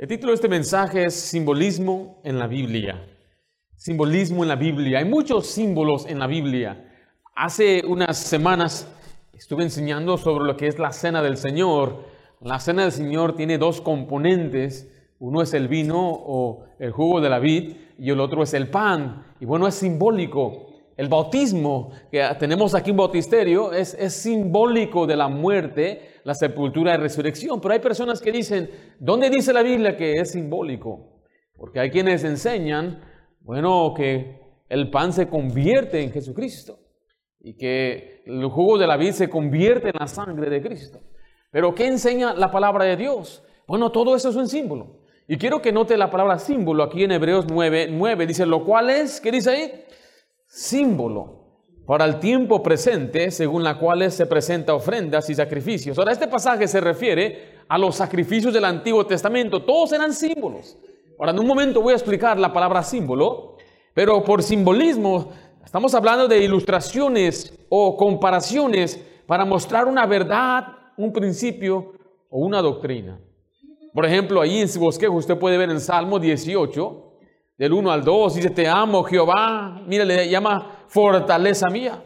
El título de este mensaje es Simbolismo en la Biblia. Simbolismo en la Biblia. Hay muchos símbolos en la Biblia. Hace unas semanas estuve enseñando sobre lo que es la cena del Señor. La cena del Señor tiene dos componentes. Uno es el vino o el jugo de la vid y el otro es el pan. Y bueno, es simbólico. El bautismo, que tenemos aquí un bautisterio, es, es simbólico de la muerte la sepultura y resurrección. Pero hay personas que dicen, ¿dónde dice la Biblia que es simbólico? Porque hay quienes enseñan, bueno, que el pan se convierte en Jesucristo y que el jugo de la vid se convierte en la sangre de Cristo. Pero ¿qué enseña la palabra de Dios? Bueno, todo eso es un símbolo. Y quiero que note la palabra símbolo aquí en Hebreos 9, 9. Dice, lo cual es, ¿qué dice ahí? Símbolo para el tiempo presente, según la cual se presenta ofrendas y sacrificios. Ahora, este pasaje se refiere a los sacrificios del Antiguo Testamento. Todos eran símbolos. Ahora, en un momento voy a explicar la palabra símbolo, pero por simbolismo estamos hablando de ilustraciones o comparaciones para mostrar una verdad, un principio o una doctrina. Por ejemplo, ahí en su bosquejo usted puede ver en Salmo 18, del 1 al 2, dice, te amo Jehová, mira, le llama fortaleza mía,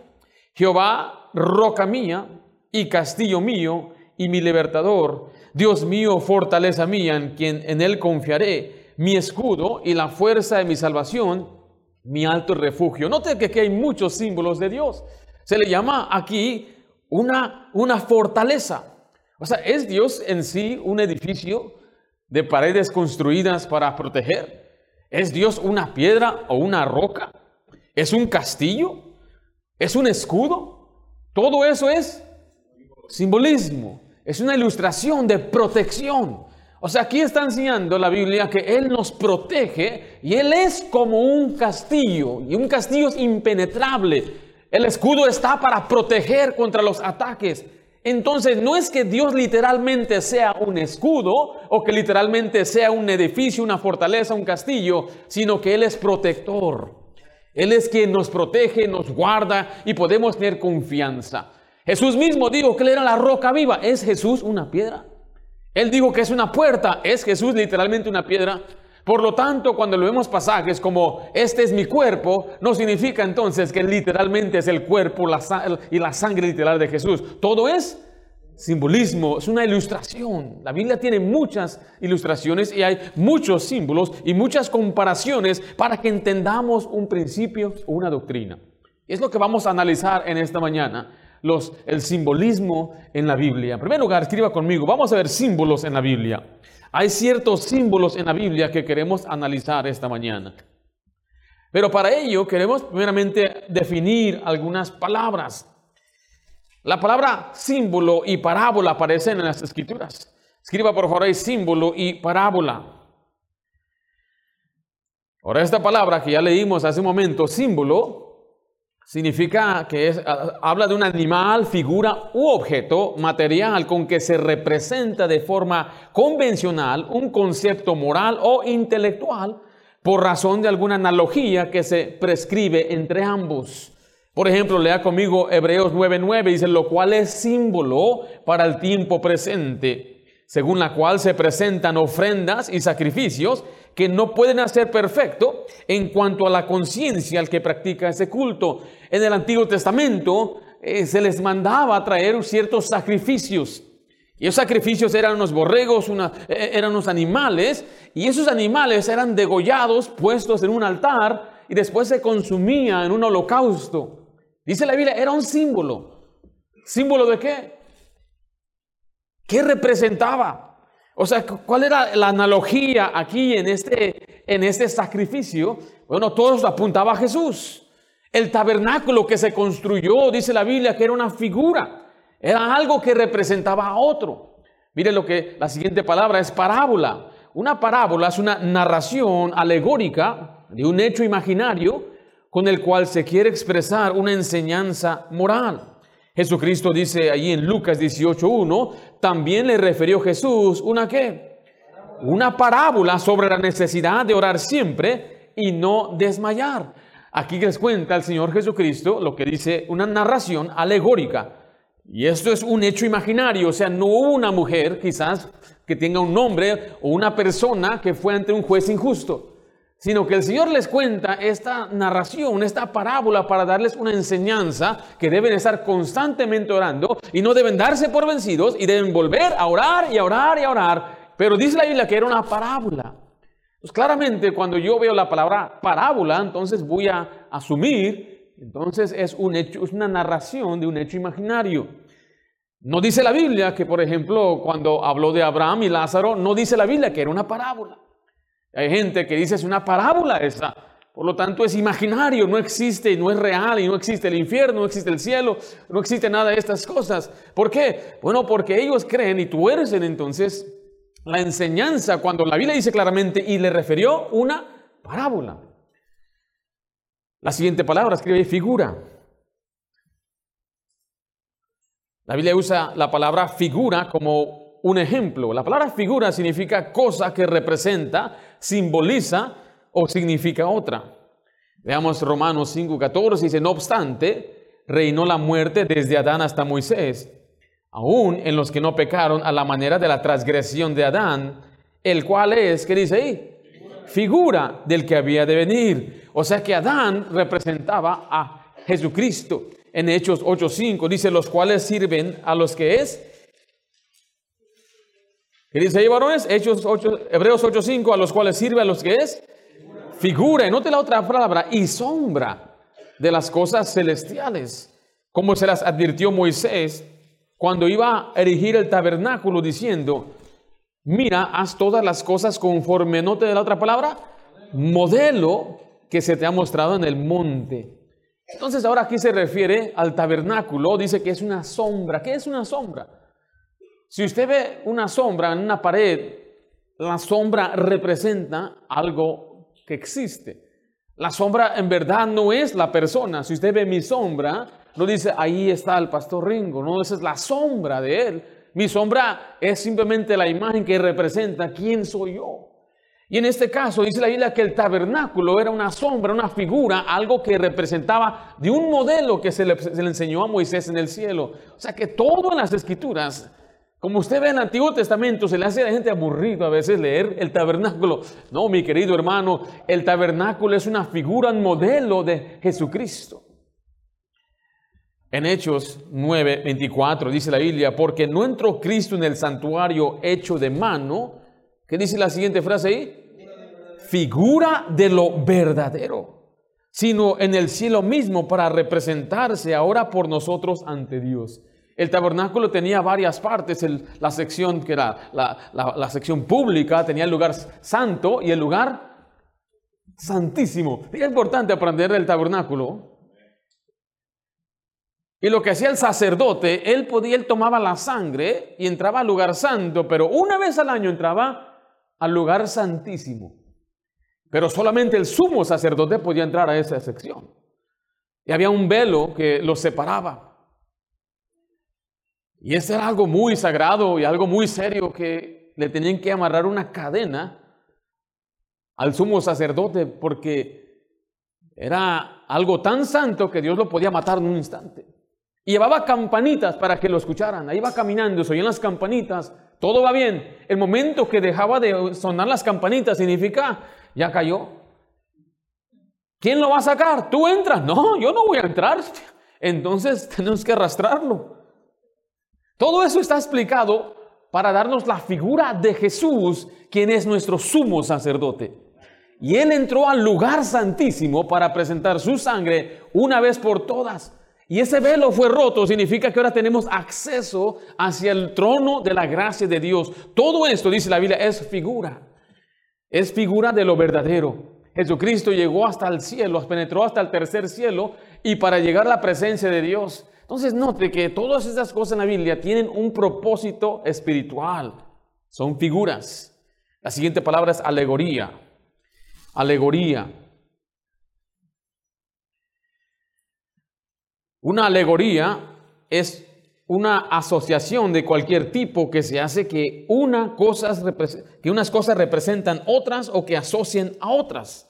Jehová, roca mía y castillo mío y mi libertador, Dios mío, fortaleza mía, en quien en él confiaré, mi escudo y la fuerza de mi salvación, mi alto refugio. Note que aquí hay muchos símbolos de Dios. Se le llama aquí una, una fortaleza. O sea, ¿es Dios en sí un edificio de paredes construidas para proteger? ¿Es Dios una piedra o una roca? ¿Es un castillo? ¿Es un escudo? Todo eso es simbolismo. Es una ilustración de protección. O sea, aquí está enseñando la Biblia que Él nos protege y Él es como un castillo y un castillo es impenetrable. El escudo está para proteger contra los ataques entonces no es que Dios literalmente sea un escudo o que literalmente sea un edificio, una fortaleza, un castillo, sino que Él es protector. Él es quien nos protege, nos guarda y podemos tener confianza. Jesús mismo dijo que Él era la roca viva. ¿Es Jesús una piedra? Él dijo que es una puerta. ¿Es Jesús literalmente una piedra? Por lo tanto, cuando lo vemos pasajes como este es mi cuerpo, no significa entonces que literalmente es el cuerpo y la sangre literal de Jesús. Todo es simbolismo, es una ilustración. La Biblia tiene muchas ilustraciones y hay muchos símbolos y muchas comparaciones para que entendamos un principio o una doctrina. Es lo que vamos a analizar en esta mañana, los, el simbolismo en la Biblia. En primer lugar, escriba conmigo, vamos a ver símbolos en la Biblia. Hay ciertos símbolos en la Biblia que queremos analizar esta mañana. Pero para ello queremos primeramente definir algunas palabras. La palabra símbolo y parábola aparecen en las escrituras. Escriba por favor ahí símbolo y parábola. Ahora esta palabra que ya leímos hace un momento, símbolo, Significa que es, habla de un animal, figura u objeto material con que se representa de forma convencional un concepto moral o intelectual por razón de alguna analogía que se prescribe entre ambos. Por ejemplo, lea conmigo Hebreos 9:9, dice, lo cual es símbolo para el tiempo presente, según la cual se presentan ofrendas y sacrificios que no pueden hacer perfecto en cuanto a la conciencia al que practica ese culto. En el Antiguo Testamento eh, se les mandaba a traer ciertos sacrificios. Y esos sacrificios eran unos borregos, eh, eran unos animales, y esos animales eran degollados, puestos en un altar, y después se consumía en un holocausto. Dice la Biblia, era un símbolo. ¿Símbolo de qué? ¿Qué representaba? O sea, ¿cuál era la analogía aquí en este, en este sacrificio? Bueno, todos apuntaba a Jesús. El tabernáculo que se construyó, dice la Biblia, que era una figura. Era algo que representaba a otro. Mire lo que la siguiente palabra es parábola. Una parábola es una narración alegórica de un hecho imaginario con el cual se quiere expresar una enseñanza moral. Jesucristo dice allí en Lucas 18.1, también le refirió Jesús una qué? Una parábola sobre la necesidad de orar siempre y no desmayar. Aquí les cuenta el Señor Jesucristo lo que dice una narración alegórica. Y esto es un hecho imaginario, o sea, no hubo una mujer quizás que tenga un nombre o una persona que fue ante un juez injusto sino que el Señor les cuenta esta narración, esta parábola para darles una enseñanza que deben estar constantemente orando y no deben darse por vencidos y deben volver a orar y a orar y a orar. Pero dice la Biblia que era una parábola. Pues claramente cuando yo veo la palabra parábola, entonces voy a asumir, entonces es un hecho, es una narración de un hecho imaginario. No dice la Biblia que, por ejemplo, cuando habló de Abraham y Lázaro, no dice la Biblia que era una parábola. Hay gente que dice es una parábola esa. Por lo tanto, es imaginario, no existe, no es real, y no existe el infierno, no existe el cielo, no existe nada de estas cosas. ¿Por qué? Bueno, porque ellos creen y tuercen entonces la enseñanza cuando la Biblia dice claramente y le refirió una parábola. La siguiente palabra escribe figura. La Biblia usa la palabra figura como un ejemplo. La palabra figura significa cosa que representa, simboliza o significa otra. Veamos Romanos 5:14, dice, no obstante, reinó la muerte desde Adán hasta Moisés, aún en los que no pecaron a la manera de la transgresión de Adán, el cual es, ¿qué dice ahí? Figura del que había de venir. O sea que Adán representaba a Jesucristo. En Hechos 8:5 dice, los cuales sirven a los que es ¿Qué dice ahí, varones? Hechos 8, Hebreos 8.5, a los cuales sirve a los que es figura. Y note la otra palabra, y sombra de las cosas celestiales. Como se las advirtió Moisés cuando iba a erigir el tabernáculo diciendo, mira, haz todas las cosas conforme, note la otra palabra, modelo que se te ha mostrado en el monte. Entonces ahora aquí se refiere al tabernáculo, dice que es una sombra. ¿Qué es una sombra? Si usted ve una sombra en una pared, la sombra representa algo que existe. La sombra en verdad no es la persona. Si usted ve mi sombra, no dice, ahí está el pastor Ringo, no, esa es la sombra de él. Mi sombra es simplemente la imagen que representa quién soy yo. Y en este caso dice la Biblia que el tabernáculo era una sombra, una figura, algo que representaba de un modelo que se le, se le enseñó a Moisés en el cielo. O sea que todo en las escrituras como usted ve en el Antiguo Testamento, se le hace a la gente aburrido a veces leer el tabernáculo. No, mi querido hermano, el tabernáculo es una figura, un modelo de Jesucristo. En Hechos 9, 24 dice la Biblia, porque no entró Cristo en el santuario hecho de mano. ¿Qué dice la siguiente frase ahí? Figura de lo verdadero, sino en el cielo mismo para representarse ahora por nosotros ante Dios. El tabernáculo tenía varias partes, la sección que era la, sección pública, tenía el lugar santo y el lugar santísimo. Es importante aprender del tabernáculo. Y lo que hacía el sacerdote, él podía, él tomaba la sangre y entraba al lugar santo, pero una vez al año entraba al lugar santísimo. Pero solamente el sumo sacerdote podía entrar a esa sección. Y había un velo que los separaba. Y eso era algo muy sagrado y algo muy serio que le tenían que amarrar una cadena al sumo sacerdote porque era algo tan santo que Dios lo podía matar en un instante. Y llevaba campanitas para que lo escucharan. Ahí va caminando, se oían las campanitas, todo va bien. El momento que dejaba de sonar las campanitas significa, ya cayó. ¿Quién lo va a sacar? ¿Tú entras? No, yo no voy a entrar. Entonces tenemos que arrastrarlo. Todo eso está explicado para darnos la figura de Jesús, quien es nuestro sumo sacerdote. Y Él entró al lugar santísimo para presentar su sangre una vez por todas. Y ese velo fue roto, significa que ahora tenemos acceso hacia el trono de la gracia de Dios. Todo esto, dice la Biblia, es figura. Es figura de lo verdadero. Jesucristo llegó hasta el cielo, penetró hasta el tercer cielo y para llegar a la presencia de Dios entonces note que todas estas cosas en la Biblia tienen un propósito espiritual, son figuras. La siguiente palabra es alegoría. Alegoría. Una alegoría es una asociación de cualquier tipo que se hace que, una cosas, que unas cosas representan otras o que asocien a otras.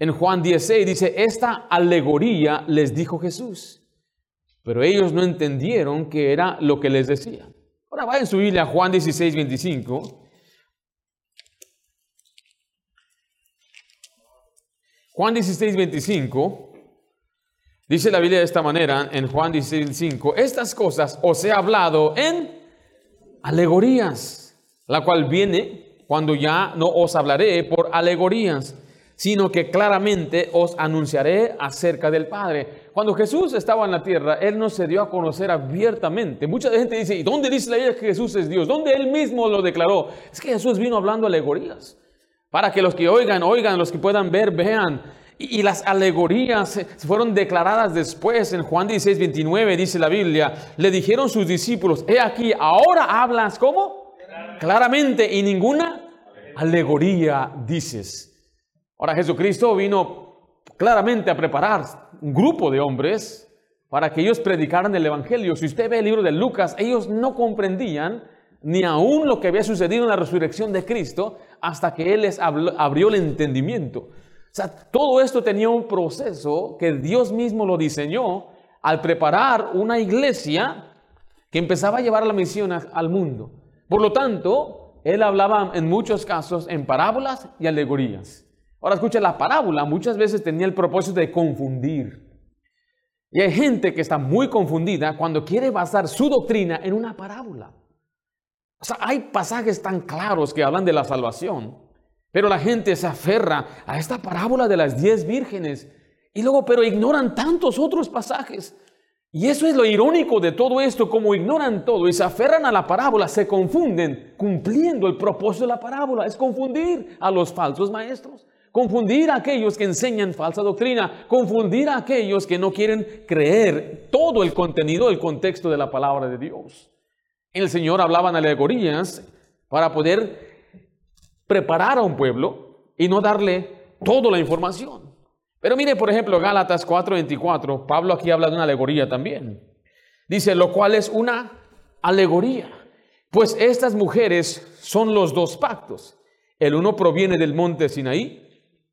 En Juan 16 dice, esta alegoría les dijo Jesús. Pero ellos no entendieron que era lo que les decía. Ahora vayan su Biblia a Juan 16, 25. Juan 16, 25. Dice la Biblia de esta manera en Juan 16, 5. Estas cosas os he hablado en alegorías, la cual viene cuando ya no os hablaré por alegorías, sino que claramente os anunciaré acerca del Padre. Cuando Jesús estaba en la tierra, Él no se dio a conocer abiertamente. Mucha gente dice, ¿y dónde dice la Biblia que Jesús es Dios? ¿Dónde Él mismo lo declaró? Es que Jesús vino hablando alegorías. Para que los que oigan, oigan, los que puedan ver, vean. Y, las alegorías fueron declaradas después. En Juan 16, 29 dice la Biblia, le dijeron sus discípulos, he aquí, ahora hablas ¿cómo? Claramente y ninguna alegoría dices. Ahora Jesucristo vino claramente a preparar un grupo de hombres para que ellos predicaran el Evangelio. Si usted ve el libro de Lucas, ellos no comprendían ni aún lo que había sucedido en la resurrección de Cristo hasta que Él les abrió el entendimiento. O sea, todo esto tenía un proceso que Dios mismo lo diseñó al preparar una iglesia que empezaba a llevar la misión al mundo. Por lo tanto, él hablaba en muchos casos en parábolas y alegorías. Ahora escucha, la parábola muchas veces tenía el propósito de confundir. Y hay gente que está muy confundida cuando quiere basar su doctrina en una parábola. O sea, hay pasajes tan claros que hablan de la salvación, pero la gente se aferra a esta parábola de las diez vírgenes y luego, pero ignoran tantos otros pasajes. Y eso es lo irónico de todo esto, como ignoran todo y se aferran a la parábola, se confunden cumpliendo el propósito de la parábola, es confundir a los falsos maestros, confundir a aquellos que enseñan falsa doctrina, confundir a aquellos que no quieren creer todo el contenido, el contexto de la palabra de Dios. El Señor hablaba en alegorías para poder preparar a un pueblo y no darle toda la información. Pero mire, por ejemplo, Gálatas 4:24, Pablo aquí habla de una alegoría también. Dice, lo cual es una alegoría. Pues estas mujeres son los dos pactos. El uno proviene del monte Sinaí,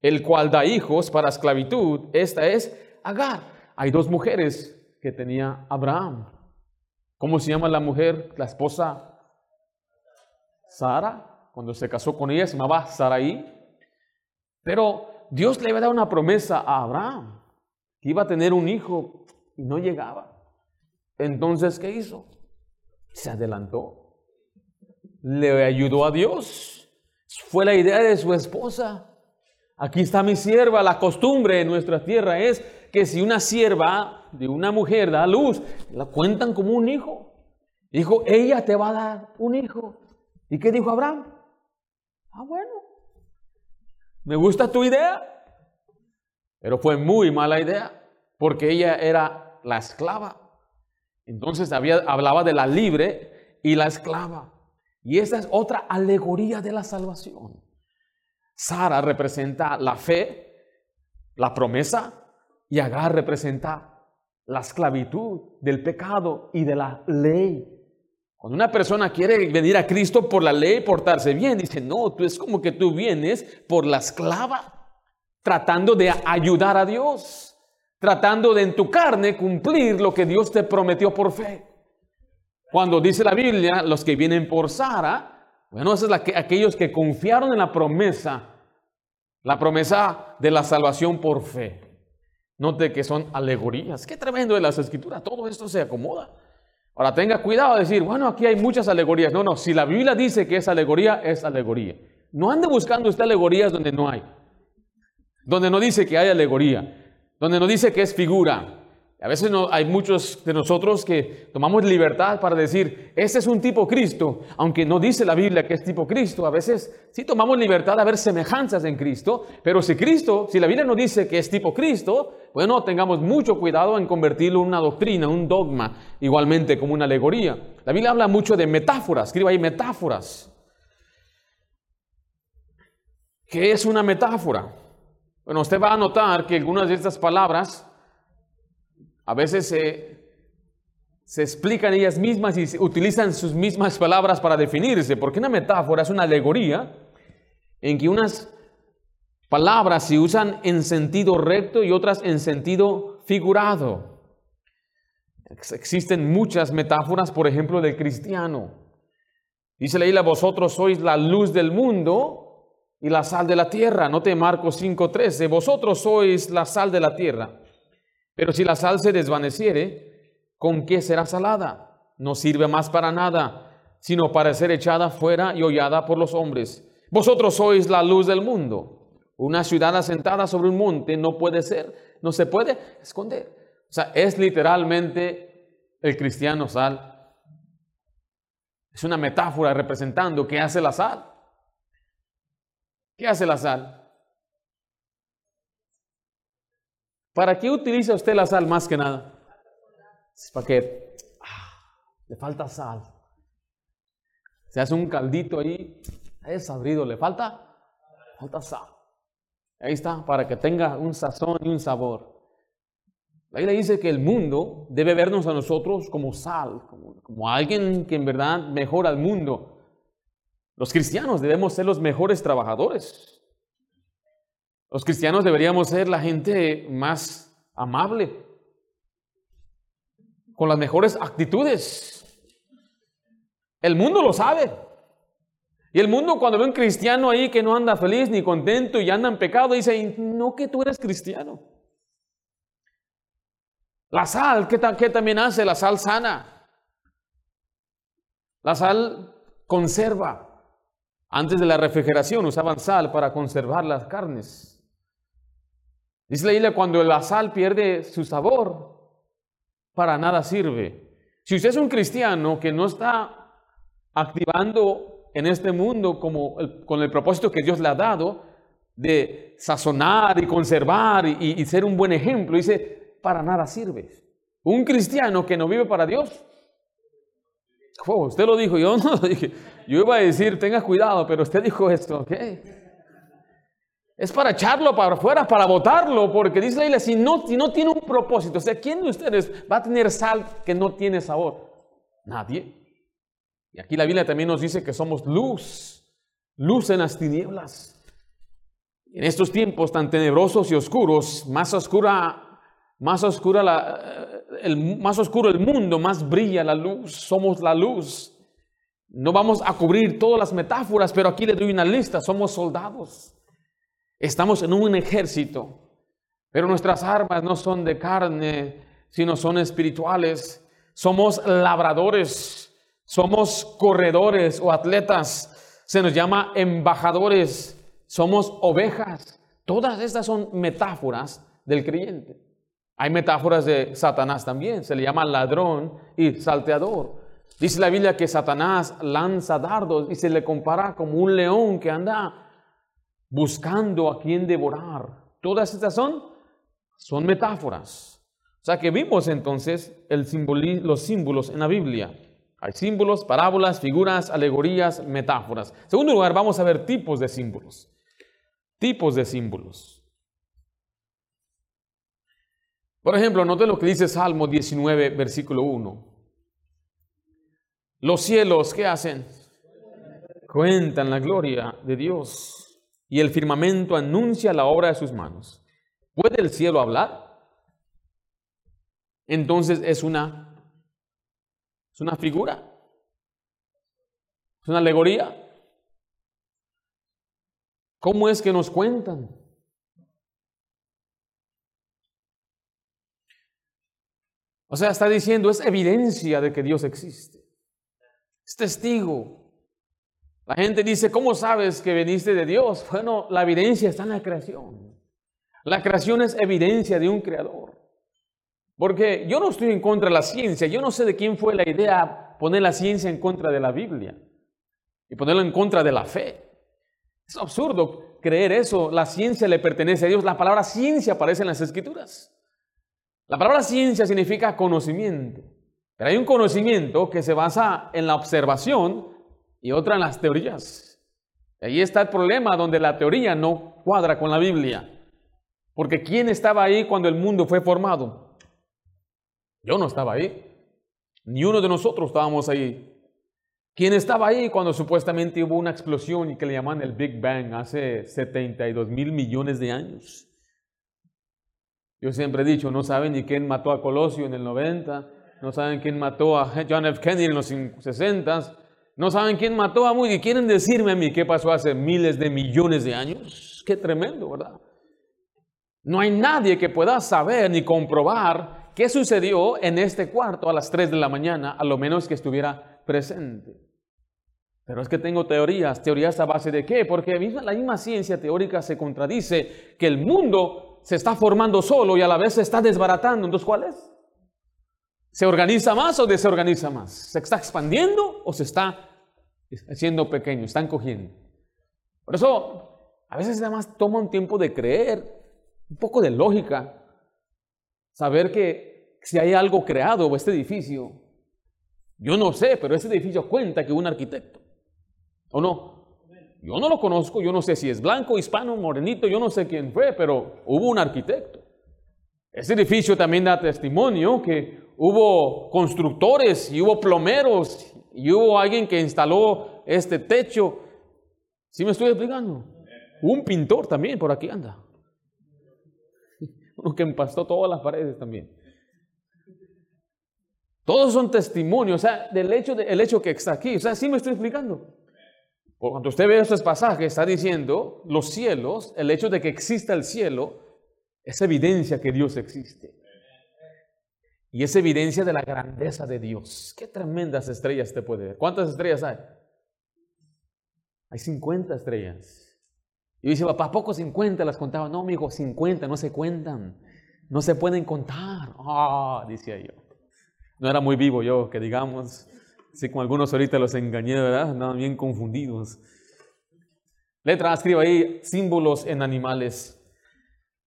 el cual da hijos para esclavitud. Esta es Agar. Hay dos mujeres que tenía Abraham. ¿Cómo se llama la mujer, la esposa? Sara cuando se casó con ella, se llamaba Saraí. Pero Dios le había dado una promesa a Abraham, que iba a tener un hijo y no llegaba. Entonces, ¿qué hizo? Se adelantó. Le ayudó a Dios. Fue la idea de su esposa. Aquí está mi sierva. La costumbre en nuestra tierra es que si una sierva de una mujer da luz, la cuentan como un hijo. Dijo, ella te va a dar un hijo. ¿Y qué dijo Abraham? Ah, bueno. Me gusta tu idea. Pero fue muy mala idea, porque ella era la esclava. Entonces había, hablaba de la libre y la esclava. Y esa es otra alegoría de la salvación. Sara representa la fe, la promesa, y Agar representa la esclavitud del pecado y de la ley. Cuando una persona quiere venir a Cristo por la ley, portarse bien, dice, no, tú es como que tú vienes por la esclava, tratando de ayudar a Dios, tratando de en tu carne cumplir lo que Dios te prometió por fe. Cuando dice la Biblia, los que vienen por Sara, bueno, esos es aquellos que confiaron en la promesa, la promesa de la salvación por fe. Note que son alegorías. Qué tremendo de las escrituras. Todo esto se acomoda. Ahora tenga cuidado de decir, bueno, aquí hay muchas alegorías. No, no, si la Biblia dice que es alegoría, es alegoría. No ande buscando usted alegorías donde no hay. Donde no dice que hay alegoría. Donde no dice que es figura. A veces hay muchos de nosotros que tomamos libertad para decir, este es un tipo Cristo, aunque no dice la Biblia que es tipo Cristo. A veces sí tomamos libertad a ver semejanzas en Cristo, pero si Cristo, si la Biblia no dice que es tipo Cristo, bueno, tengamos mucho cuidado en convertirlo en una doctrina, un dogma, igualmente como una alegoría. La Biblia habla mucho de metáforas, escriba ahí metáforas. ¿Qué es una metáfora? Bueno, usted va a notar que algunas de estas palabras a veces se, explican ellas mismas y utilizan sus mismas palabras para definirse, porque una metáfora es una alegoría en que unas palabras se usan en sentido recto y otras en sentido figurado. Existen muchas metáforas, por ejemplo, del cristiano. Dice la isla, vosotros sois la luz del mundo y la sal de la tierra. Note Marcos 5:13, vosotros sois la sal de la tierra. Pero si la sal se desvaneciere, ¿con qué será salada? No sirve más para nada, sino para ser echada fuera y hollada por los hombres. Vosotros sois la luz del mundo. Una ciudad asentada sobre un monte no puede ser, no se puede esconder. O sea, es literalmente el cristiano sal. Es una metáfora representando qué hace la sal. ¿Qué hace la sal? ¿Para qué utiliza usted la sal más que nada? Para que ah, le falta sal. Se hace un caldito ahí, es abrido, le falta, falta sal. Ahí está, para que tenga un sazón y un sabor. La Biblia dice que el mundo debe vernos a nosotros como sal, como, como alguien que en verdad mejora al mundo. Los cristianos debemos ser los mejores trabajadores. Los cristianos deberíamos ser la gente más amable, con las mejores actitudes. El mundo lo sabe. Y el mundo cuando ve un cristiano ahí que no anda feliz ni contento y anda en pecado, dice, no que tú eres cristiano. La sal, ¿qué, ¿qué también hace? La sal sana. La sal conserva. Antes de la refrigeración usaban sal para conservar las carnes. Dice la Biblia, cuando la sal pierde su sabor, para nada sirve. Si usted es un cristiano que no está activando en este mundo como con el propósito que Dios le ha dado de sazonar y conservar y, ser un buen ejemplo, dice, para nada sirve. Un cristiano que no vive para Dios, oh, usted lo dijo, yo no lo dije. Yo iba a decir, tenga cuidado, pero usted dijo esto, ¿ok? Es para echarlo para afuera, para botarlo, porque dice la Biblia, si no, si no tiene un propósito, o sea, ¿quién de ustedes va a tener sal que no tiene sabor? Nadie. Y aquí la Biblia también nos dice que somos luz, luz en las tinieblas. En estos tiempos tan tenebrosos y oscuros, más oscura, más oscura la, el, más oscuro el mundo, más brilla la luz. Somos la luz. No vamos a cubrir todas las metáforas, pero aquí le doy una lista. Somos soldados. Estamos en un ejército, pero nuestras armas no son de carne, sino son espirituales. Somos labradores, somos corredores o atletas, se nos llama embajadores, somos ovejas. Todas estas son metáforas del creyente. Hay metáforas de Satanás también, se le llama ladrón y salteador. Dice la Biblia que Satanás lanza dardos y se le compara como un león que anda buscando a quien devorar. Todas estas son, son metáforas. O sea que vimos entonces los símbolos en la Biblia. Hay símbolos, parábolas, figuras, alegorías, metáforas. En segundo lugar, vamos a ver tipos de símbolos. Tipos de símbolos. Por ejemplo, note lo que dice Salmo 19, versículo 1. Los cielos, ¿qué hacen? Cuentan la gloria de Dios y el firmamento anuncia la obra de sus manos. ¿Puede el cielo hablar? Entonces es una, es una figura, es una alegoría. ¿Cómo es que nos cuentan? O sea, está diciendo, es evidencia de que Dios existe. Es testigo. La gente dice, ¿cómo sabes que veniste de Dios? Bueno, la evidencia está en la creación. La creación es evidencia de un creador. Porque yo no estoy en contra de la ciencia. Yo no sé de quién fue la idea poner la ciencia en contra de la Biblia y ponerla en contra de la fe. Es absurdo creer eso. La ciencia le pertenece a Dios. La palabra ciencia aparece en las escrituras. La palabra ciencia significa conocimiento. Pero hay un conocimiento que se basa en la observación y otra en las teorías. Ahí está el problema donde la teoría no cuadra con la Biblia. Porque ¿quién estaba ahí cuando el mundo fue formado? Yo no estaba ahí. Ni uno de nosotros estábamos ahí. ¿Quién estaba ahí cuando supuestamente hubo una explosión y que le llaman el Big Bang hace 72 mil millones de años? Yo siempre he dicho, no saben ni quién mató a Colosio en el 90, no saben quién mató a John F. Kennedy en los 60, no saben quién mató a Moody. ¿Quieren decirme a mí qué pasó hace miles de millones de años? Qué tremendo, ¿verdad? No hay nadie que pueda saber ni comprobar qué sucedió en este cuarto a las 3 de la mañana, a lo menos que estuviera presente. Pero es que tengo teorías, teorías a base de qué? Porque la misma ciencia teórica se contradice que el mundo se está formando solo y a la vez se está desbaratando. Entonces, ¿cuál es? ¿Se organiza más o desorganiza más? ¿Se está expandiendo o se está haciendo pequeño? Están cogiendo. Por eso, a veces además toma un tiempo de creer, un poco de lógica, saber que si hay algo creado o este edificio, yo no sé, pero este edificio cuenta que un arquitecto ¿O no? Yo no lo conozco, yo no sé si es blanco, hispano, morenito, yo no sé quién fue, pero hubo un arquitecto. Ese edificio también da testimonio que hubo constructores y hubo plomeros y hubo alguien que instaló este techo. ¿Sí me estoy explicando? Un pintor también por aquí anda. Uno que empastó todas las paredes también. Todos son testimonios, o sea, del hecho, de, el hecho que está aquí. O sea, sí me estoy explicando. Cuando usted ve estos pasajes, está diciendo los cielos, el hecho de que exista el cielo, es evidencia que Dios existe. Y es evidencia de la grandeza de Dios. Qué tremendas estrellas te puede ver. ¿Cuántas estrellas hay? Hay 50 estrellas. Y dice, papá, ¿poco 50 las contaba? No, amigo, 50 no se cuentan. No se pueden contar. Ah, decía yo. No era muy vivo yo, que digamos. Así como algunos ahorita los engañé, ¿verdad? Andaban bien confundidos. Letra, escriba ahí símbolos en animales.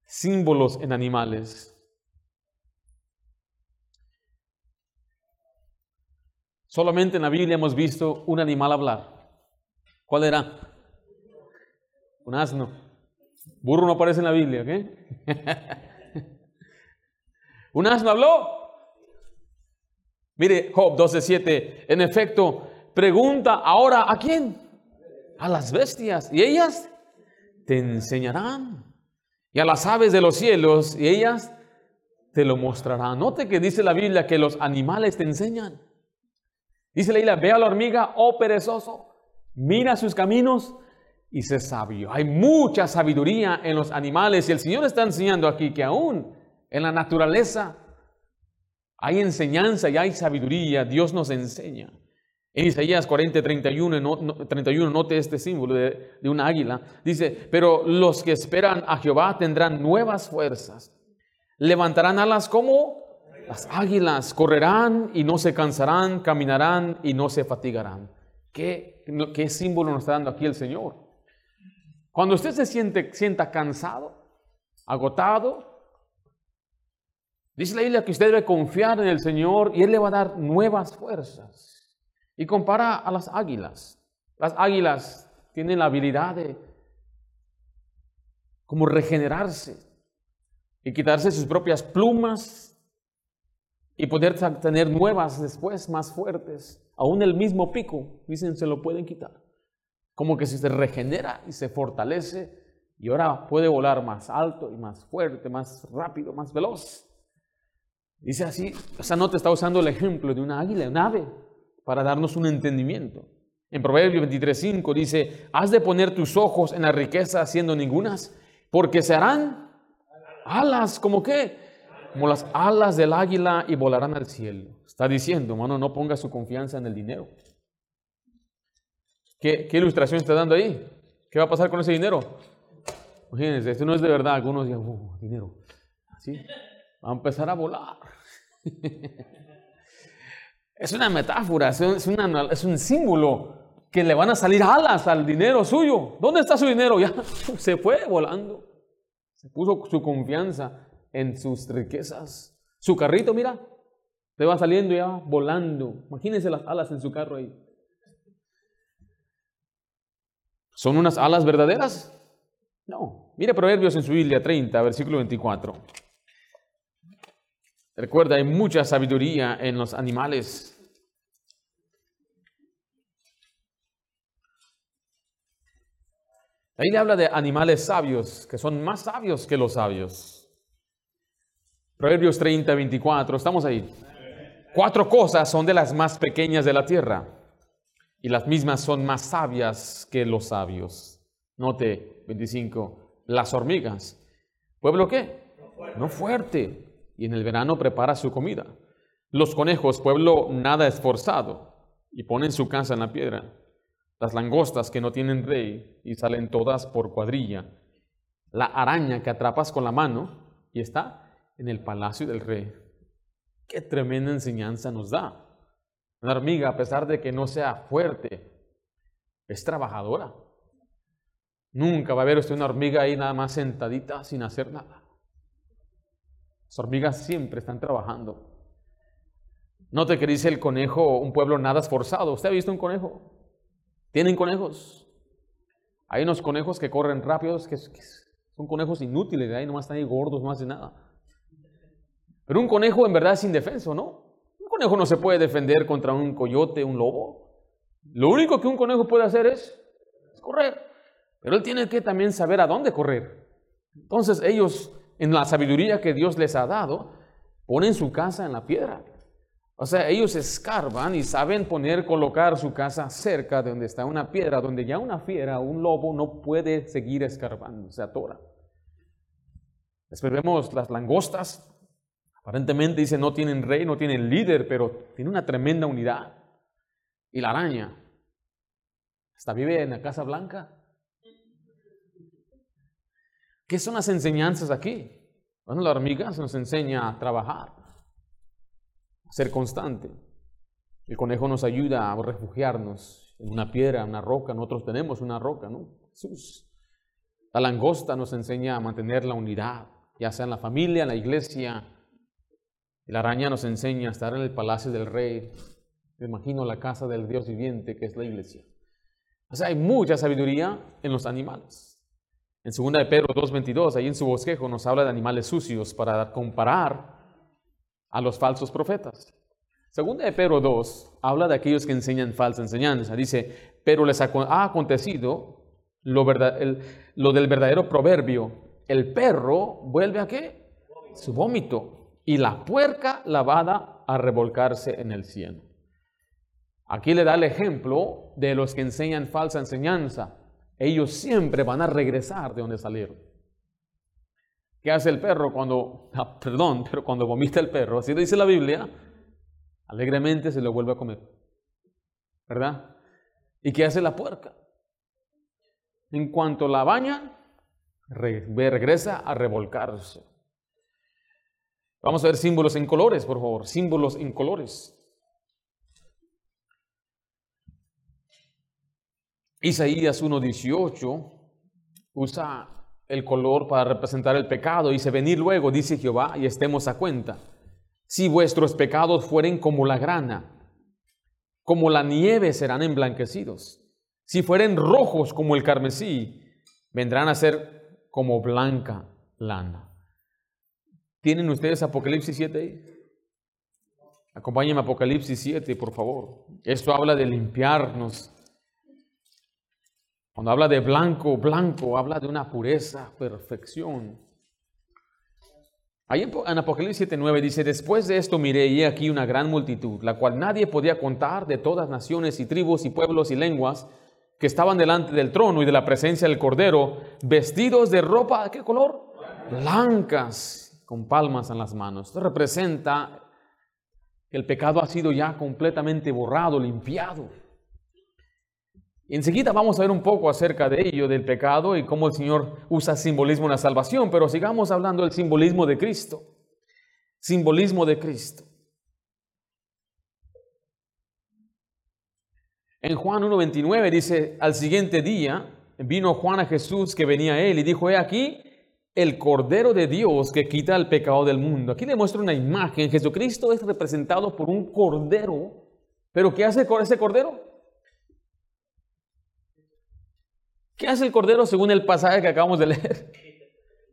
Símbolos en animales. Solamente en la Biblia hemos visto un animal hablar. ¿Cuál era? Un asno. Burro no aparece en la Biblia, ¿ok? un asno habló. Mire, Job 12:7, en efecto, pregunta ahora a quién? A las bestias. ¿Y ellas? Te enseñarán. Y a las aves de los cielos, y ellas te lo mostrarán. Note que dice la Biblia que los animales te enseñan. Dice la ve a la hormiga, oh perezoso, mira sus caminos y sé sabio. Hay mucha sabiduría en los animales y el Señor está enseñando aquí que aún en la naturaleza hay enseñanza y hay sabiduría, Dios nos enseña. En Isaías 40, 31, 31 note este símbolo de, de un águila. Dice, pero los que esperan a Jehová tendrán nuevas fuerzas. Levantarán alas como las águilas, correrán y no se cansarán, caminarán y no se fatigarán. ¿Qué, símbolo nos está dando aquí el Señor? Cuando usted se siente, sienta cansado, agotado, Dice la Biblia que usted debe confiar en el Señor y Él le va a dar nuevas fuerzas. Y compara a las águilas. Las águilas tienen la habilidad de como regenerarse y quitarse sus propias plumas y poder tener nuevas después más fuertes. Aún el mismo pico, dicen, se lo pueden quitar. Como que se regenera y se fortalece y ahora puede volar más alto y más fuerte, más rápido, más veloz. Dice así, esa nota está usando el ejemplo de una águila, un ave, para darnos un entendimiento. En Proverbios 23.5 dice, has de poner tus ojos en la riqueza haciendo ningunas, porque se harán alas, ¿como qué? Como las alas del águila y volarán al cielo. Está diciendo, hermano, no ponga su confianza en el dinero. ¿Qué, ilustración está dando ahí? ¿Qué va a pasar con ese dinero? Imagínense, esto no es de verdad. Algunos dicen, oh, dinero. ¿Sí? Va a empezar a volar. es una metáfora, es un símbolo que le van a salir alas al dinero suyo. ¿Dónde está su dinero? Ya se fue volando. Se puso su confianza en sus riquezas. Su carrito, mira, te va saliendo ya volando. Imagínense las alas en su carro ahí. ¿Son unas alas verdaderas? No. Mire Proverbios en su Biblia 30, versículo 24. Recuerda, hay mucha sabiduría en los animales. Ahí le habla de animales sabios, que son más sabios que los sabios. Proverbios 30, 24, estamos ahí. Cuatro cosas son de las más pequeñas de la tierra y las mismas son más sabias que los sabios. Note 25, las hormigas. ¿Pueblo qué? No fuerte. Y en el verano prepara su comida. Los conejos, pueblo nada esforzado, y ponen su casa en la piedra. Las langostas que no tienen rey y salen todas por cuadrilla. La araña que atrapas con la mano y está en el palacio del rey. Qué tremenda enseñanza nos da. Una hormiga, a pesar de que no sea fuerte, es trabajadora. Nunca va a haber usted una hormiga ahí nada más sentadita sin hacer nada. Las hormigas siempre están trabajando. Note que dice el conejo, un pueblo nada esforzado. ¿Usted ha visto un conejo? ¿Tienen conejos? Hay unos conejos que corren rápidos, que, son conejos inútiles, ahí nomás están ahí gordos, no hacen nada. Pero un conejo en verdad es indefenso, ¿no? Un conejo no se puede defender contra un coyote, un lobo. Lo único que un conejo puede hacer es, correr. Pero él tiene que también saber a dónde correr. Entonces ellos, en la sabiduría que Dios les ha dado, ponen su casa en la piedra. O sea, ellos escarban y saben poner, colocar su casa cerca de donde está una piedra, donde ya una fiera, un lobo no puede seguir escarbando, se atora. Después vemos las langostas, Aparentemente dice no tienen rey, no tienen líder, pero tiene una tremenda unidad. Y la araña, hasta vive en la Casa Blanca. ¿Qué son las enseñanzas aquí? Bueno, la hormiga nos enseña a trabajar, a ser constante. El conejo nos ayuda a refugiarnos en una piedra, una roca. Nosotros tenemos una roca, ¿no? Jesús. La langosta nos enseña a mantener la unidad, ya sea en la familia, en la iglesia, la araña nos enseña a estar en el palacio del rey. Me imagino la casa del Dios viviente que es la iglesia. O sea, hay mucha sabiduría en los animales. En 2 de Pedro 2.22, ahí en su bosquejo, nos habla de animales sucios para comparar a los falsos profetas. Segunda de Pedro 2 habla de aquellos que enseñan falsa enseñanza. Dice, pero les ha acontecido lo, lo del verdadero proverbio. El perro vuelve a qué? Su vómito y la puerca lavada a revolcarse en el cielo. Aquí le da el ejemplo de los que enseñan falsa enseñanza. Ellos siempre van a regresar de donde salieron. ¿Qué hace el perro cuando, ah, perdón, pero cuando vomita el perro? Así dice la Biblia, alegremente se lo vuelve a comer. ¿Verdad? ¿Y qué hace la puerca? En cuanto la baña, regresa a revolcarse. Vamos a ver símbolos en colores, por favor. Símbolos en colores. Isaías 1.18 usa el color para representar el pecado. Dice, venir luego, dice Jehová, y estemos a cuenta. Si vuestros pecados fueren como la grana, como la nieve serán emblanquecidos. Si fueren rojos como el carmesí, vendrán a ser como blanca lana. ¿Tienen ustedes Apocalipsis 7 ahí? Acompáñenme a Apocalipsis 7, por favor. Esto habla de limpiarnos. Cuando habla de blanco, blanco, habla de una pureza, perfección. Ahí en Apocalipsis 7:9 dice, después de esto miré y aquí una gran multitud, la cual nadie podía contar de todas naciones y tribus y pueblos y lenguas que estaban delante del trono y de la presencia del Cordero, vestidos de ropa, ¿de qué color? Blancas con palmas en las manos. Esto representa que el pecado ha sido ya completamente borrado, limpiado. Enseguida vamos a ver un poco acerca de ello, del pecado y cómo el Señor usa simbolismo en la salvación, pero sigamos hablando del simbolismo de Cristo. Simbolismo de Cristo. En Juan 1.29 dice, al siguiente día vino Juan a Jesús que venía a él y dijo, he aquí, el Cordero de Dios que quita el pecado del mundo. Aquí le muestro una imagen. Jesucristo es representado por un cordero. ¿Pero qué hace ese cordero? ¿Qué hace el cordero según el pasaje que acabamos de leer?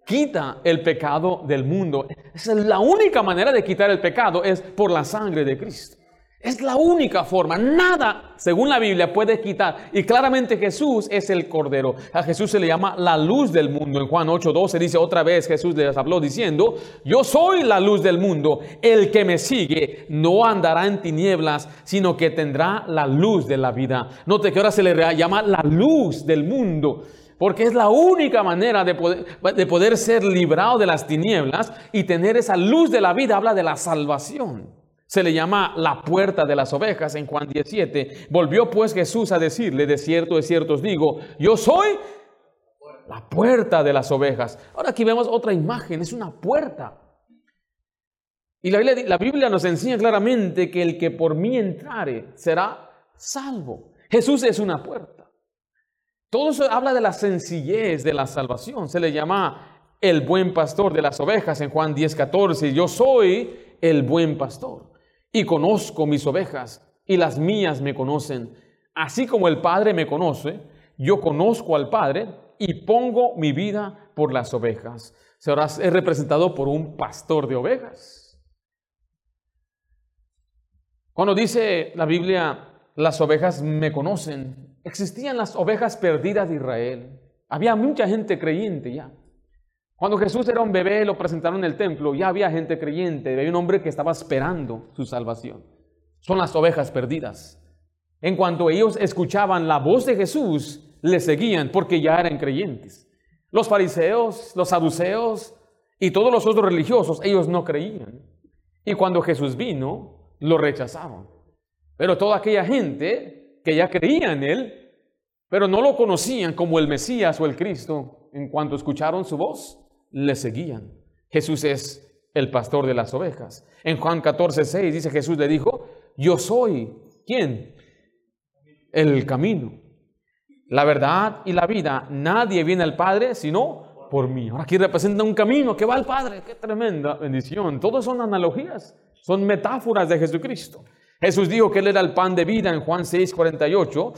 Quita el pecado del mundo. Esa es la única manera de quitar el pecado, es por la sangre de Cristo. Es la única forma. Nada, según la Biblia, puede quitar. Y claramente Jesús es el Cordero. A Jesús se le llama la luz del mundo. En Juan 8:12 dice otra vez, Jesús les habló diciendo, yo soy la luz del mundo. El que me sigue no andará en tinieblas, sino que tendrá la luz de la vida. Note que ahora se le llama la luz del mundo. Porque es la única manera de poder, de poder ser librado de las tinieblas y tener esa luz de la vida. Habla de la salvación. Se le llama la puerta de las ovejas en Juan 17. Volvió pues Jesús a decirle, de cierto, de cierto os digo, yo soy la puerta de las ovejas. Ahora aquí vemos otra imagen, es una puerta. Y la Biblia, nos enseña claramente que el que por mí entrare será salvo. Jesús es una puerta. Todo eso habla de la sencillez de la salvación. Se le llama el buen pastor de las ovejas en Juan 10, 14. Yo soy el buen pastor y conozco mis ovejas y las mías me conocen. Así como el Padre me conoce, yo conozco al Padre y pongo mi vida por las ovejas. Será es representado por un pastor de ovejas. Cuando dice la Biblia, las ovejas me conocen, existían las ovejas perdidas de Israel. Había mucha gente creyente ya. Cuando Jesús era un bebé, lo presentaron en el templo, ya había gente creyente, había un hombre que estaba esperando su salvación. Son las ovejas perdidas. En cuanto ellos escuchaban la voz de Jesús, le seguían porque ya eran creyentes. Los fariseos, los saduceos y todos los otros religiosos, ellos no creían. Y cuando Jesús vino, lo rechazaron. Pero toda aquella gente que ya creía en Él, pero no lo conocían como el Mesías o el Cristo, en cuanto escucharon su voz, le seguían. Jesús es el pastor de las ovejas. En Juan 14, 6 dice Jesús le dijo, yo soy, ¿quién? El camino, la verdad y la vida. Nadie viene al Padre sino por mí. Ahora aquí representa un camino que va al Padre. Qué tremenda bendición. Todos son analogías, son metáforas de Jesucristo. Jesús dijo que Él era el pan de vida en Juan 6, 48.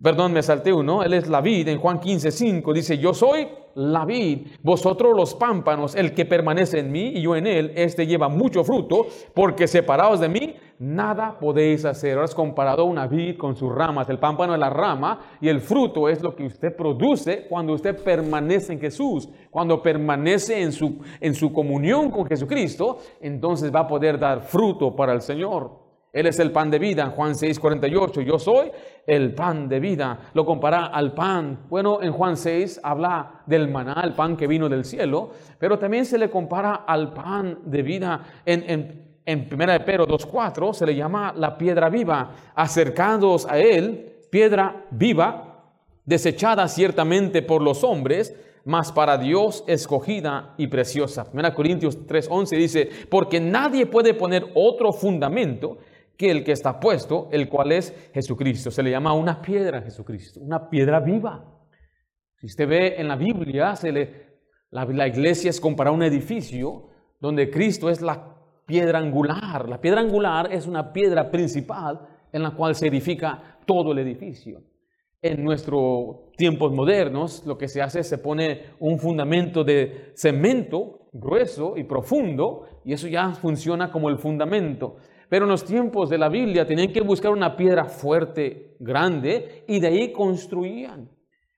Perdón, me salté uno. Él es la vida. En Juan 15, 5 dice, yo soy la vid, vosotros los pámpanos, el que permanece en mí y yo en él, este lleva mucho fruto, porque separados de mí, nada podéis hacer. Ahora es comparado una vid con sus ramas. El pámpano es la rama y el fruto es lo que usted produce cuando usted permanece en Jesús. Cuando permanece en su, en su comunión con Jesucristo, entonces va a poder dar fruto para el Señor. Él es el pan de vida, Juan 6, 48. Yo soy el pan de vida. Lo compara al pan. Bueno, en Juan 6 habla del maná, el pan que vino del cielo, pero también se le compara al pan de vida. En, en, en 1 de Pedro 2.4 se le llama la piedra viva. Acercados a él, piedra viva, desechada ciertamente por los hombres, mas para Dios escogida y preciosa. 1 Corintios 3:11 dice, porque nadie puede poner otro fundamento que el que está puesto, el cual es Jesucristo. Se le llama una piedra Jesucristo, una piedra viva. Si usted ve en la Biblia, se le, la, la iglesia es comparada a un edificio donde Cristo es la piedra angular. La piedra angular es una piedra principal en la cual se edifica todo el edificio. En nuestros tiempos modernos, lo que se hace es se pone un fundamento de cemento grueso y profundo, y eso ya funciona como el fundamento. Pero en los tiempos de la Biblia tenían que buscar una piedra fuerte, grande, y de ahí construían.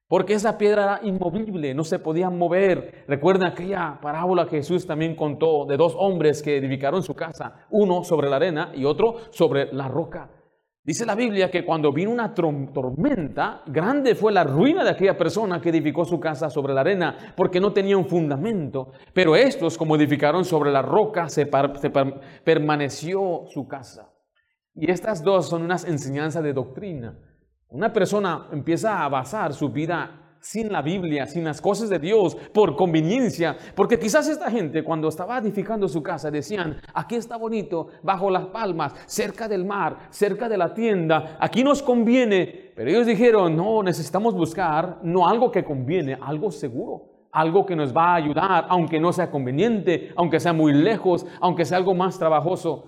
Porque esa piedra era inmovible, no se podía mover. Recuerden aquella parábola que Jesús también contó de dos hombres que edificaron su casa, uno sobre la arena y otro sobre la roca. Dice la Biblia que cuando vino una tormenta, grande fue la ruina de aquella persona que edificó su casa sobre la arena, porque no tenía un fundamento. Pero estos, como edificaron sobre la roca, se, permaneció su casa. Y estas dos son unas enseñanzas de doctrina. Una persona empieza a basar su vida sin la Biblia, sin las cosas de Dios, por conveniencia. Porque quizás esta gente cuando estaba edificando su casa decían, aquí está bonito, bajo las palmas, cerca del mar, cerca de la tienda, aquí nos conviene. Pero ellos dijeron, no, necesitamos buscar no algo que conviene, algo seguro. Algo que nos va a ayudar, aunque no sea conveniente, aunque sea muy lejos, aunque sea algo más trabajoso.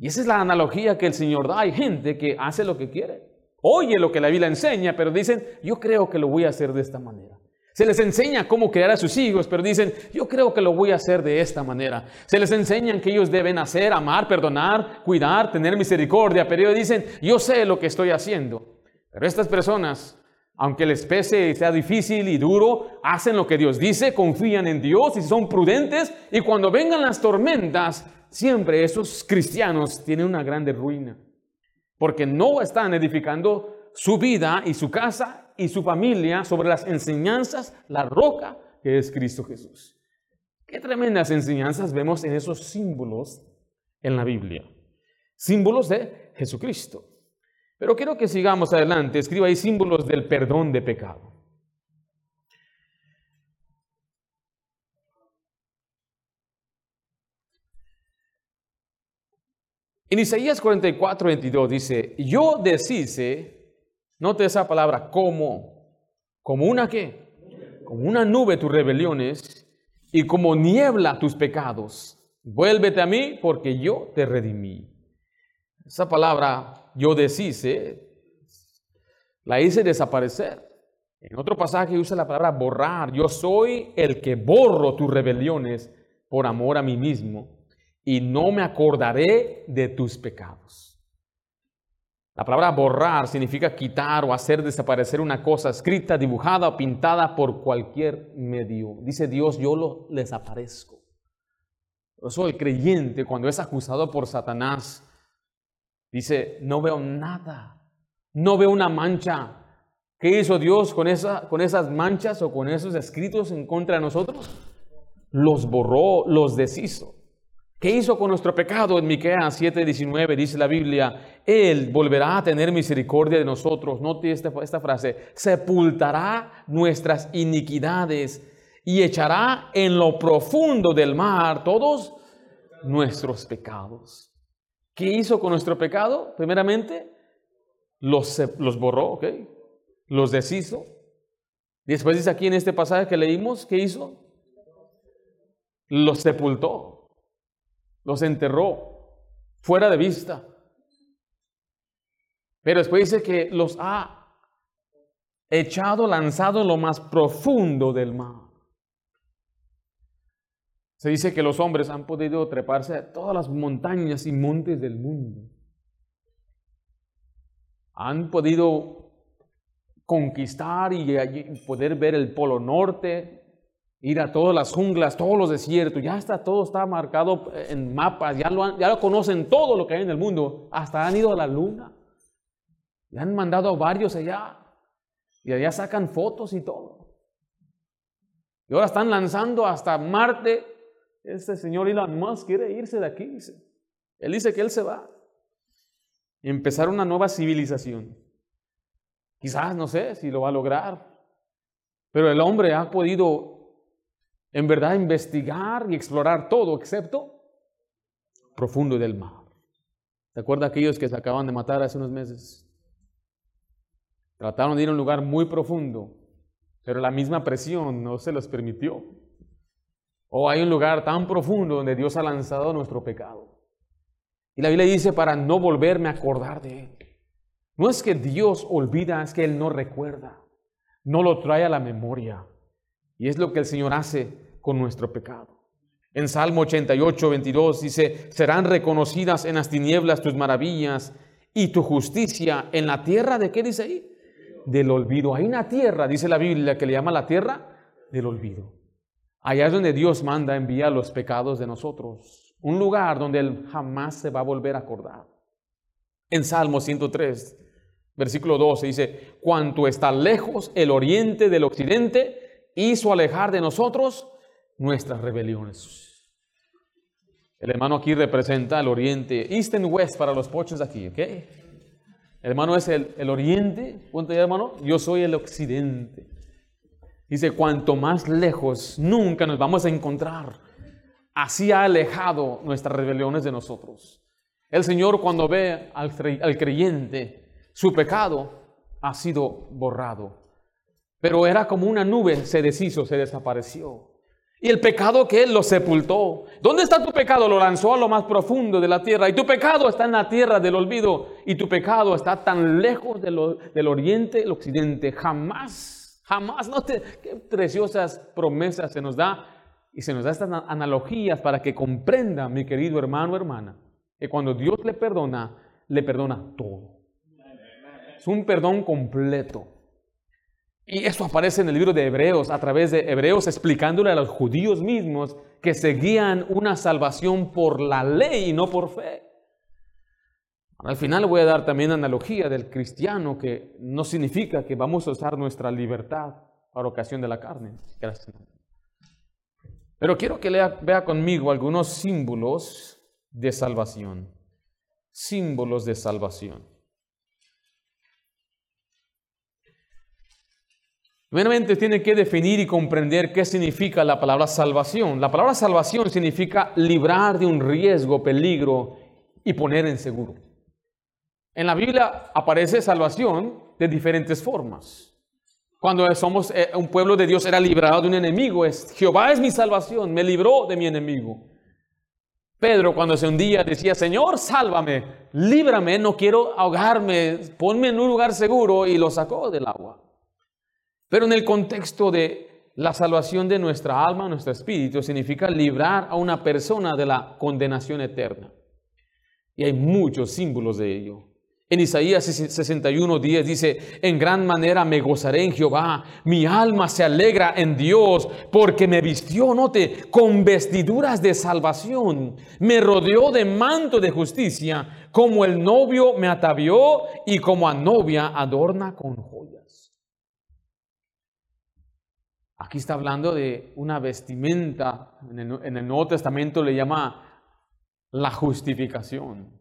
Y esa es la analogía que el Señor da. Hay gente que hace lo que quiere oye lo que la Biblia enseña, pero dicen, yo creo que lo voy a hacer de esta manera. Se les enseña cómo criar a sus hijos, pero dicen, yo creo que lo voy a hacer de esta manera. Se les enseñan que ellos deben hacer, amar, perdonar, cuidar, tener misericordia, pero dicen, yo sé lo que estoy haciendo. Pero estas personas, aunque les pese y sea difícil y duro, hacen lo que Dios dice, confían en Dios y son prudentes, y cuando vengan las tormentas, siempre esos cristianos tienen una grande ruina, porque no están edificando su vida y su casa y su familia sobre las enseñanzas, la roca que es Cristo Jesús. Qué tremendas enseñanzas vemos en esos símbolos en la Biblia. Símbolos de Jesucristo. Pero quiero que sigamos adelante. Escriba ahí símbolos del perdón de pecado. En Isaías 44, 22 dice, yo deshice Note esa palabra, como. Como una qué? Como una nube tus rebeliones y como niebla tus pecados. Vuélvete a mí porque yo te redimí. Esa palabra yo deshice, la hice desaparecer. En otro pasaje usa la palabra borrar. Yo soy el que borro tus rebeliones por amor a mí mismo y no me acordaré de tus pecados. La palabra borrar significa quitar o hacer desaparecer una cosa escrita, dibujada o pintada por cualquier medio. Dice Dios, yo lo desaparezco. Por eso el creyente, cuando es acusado por Satanás, dice, no veo nada, no veo una mancha. ¿Qué hizo Dios con, esa, con esas manchas o con esos escritos en contra de nosotros? Los borró, los deshizo. ¿Qué hizo con nuestro pecado? En Miqueas 7:19 dice la Biblia, Él volverá a tener misericordia de nosotros. Note esta, esta frase, sepultará nuestras iniquidades y echará en lo profundo del mar todos nuestros pecados. ¿Qué hizo con nuestro pecado? Primeramente, los, los borró, ¿ok? Los deshizo. Después dice aquí en este pasaje que leímos, ¿qué hizo? Los sepultó los enterró fuera de vista. Pero después dice que los ha echado, lanzado en lo más profundo del mar. Se dice que los hombres han podido treparse a todas las montañas y montes del mundo. Han podido conquistar y poder ver el polo norte, ir a todas las junglas, todos los desiertos, ya está, todo está marcado en mapas, ya lo, ya lo conocen todo lo que hay en el mundo, hasta han ido a la luna, le han mandado a varios allá, y allá sacan fotos y todo. Y ahora están lanzando hasta Marte. Este señor Elon Musk quiere irse de aquí. Él dice que él se va. Y empezar una nueva civilización. Quizás, no sé si lo va a lograr. Pero el hombre ha podido en verdad investigar y explorar todo excepto profundo del mar. ¿Te acuerdas aquellos que se acaban de matar hace unos meses? Trataron de ir a un lugar muy profundo, pero la misma presión no se los permitió. O hay un lugar tan profundo donde Dios ha lanzado nuestro pecado. Y la Biblia dice para no volverme a acordar de él. No es que Dios olvida, es que Él no recuerda. No lo trae a la memoria. Y es lo que el Señor hace con nuestro pecado. En Salmo 88, 22 dice, serán reconocidas en las tinieblas tus maravillas y tu justicia en la tierra de qué dice ahí? Del olvido. Hay una tierra, dice la Biblia, que le llama la tierra del olvido. Allá es donde Dios manda enviar los pecados de nosotros. Un lugar donde Él jamás se va a volver a acordar. En Salmo 103, versículo 12 dice, cuanto está lejos el oriente del occidente, hizo alejar de nosotros nuestras rebeliones. El hermano aquí representa el oriente, east and west para los pochos aquí, ¿ok? El hermano es el, el oriente, ¿cuánto hermano? Yo soy el occidente. Dice, cuanto más lejos, nunca nos vamos a encontrar. Así ha alejado nuestras rebeliones de nosotros. El Señor cuando ve al creyente, su pecado ha sido borrado. Pero era como una nube, se deshizo, se desapareció. Y el pecado que Él lo sepultó. ¿Dónde está tu pecado? Lo lanzó a lo más profundo de la tierra. Y tu pecado está en la tierra del olvido. Y tu pecado está tan lejos del oriente, el occidente. Jamás Jamás, no te, qué preciosas promesas se nos da y se nos da estas analogías para que comprenda, mi querido hermano o hermana, que cuando Dios le perdona, le perdona todo. Es un perdón completo. Y eso aparece en el libro de Hebreos, a través de Hebreos explicándole a los judíos mismos que seguían una salvación por la ley y no por fe. Al final voy a dar también analogía del cristiano que no significa que vamos a usar nuestra libertad para ocasión de la carne. Pero quiero que lea, vea conmigo algunos símbolos de salvación. Símbolos de salvación. Primeramente tiene que definir y comprender qué significa la palabra salvación. La palabra salvación significa librar de un riesgo, peligro y poner en seguro. En la Biblia aparece salvación de diferentes formas. Cuando somos eh, un pueblo de Dios era librado de un enemigo, es Jehová es mi salvación, me libró de mi enemigo. Pedro cuando se hundía decía, Señor, sálvame, líbrame, no quiero ahogarme, ponme en un lugar seguro y lo sacó del agua. Pero en el contexto de la salvación de nuestra alma, nuestro espíritu, significa librar a una persona de la condenación eterna. Y hay muchos símbolos de ello. En Isaías 61, 10 dice, en gran manera me gozaré en Jehová, mi alma se alegra en Dios, porque me vistió, note, con vestiduras de salvación, me rodeó de manto de justicia, como el novio me atavió y como a novia adorna con joyas. Aquí está hablando de una vestimenta, en el, en el Nuevo Testamento le llama la justificación.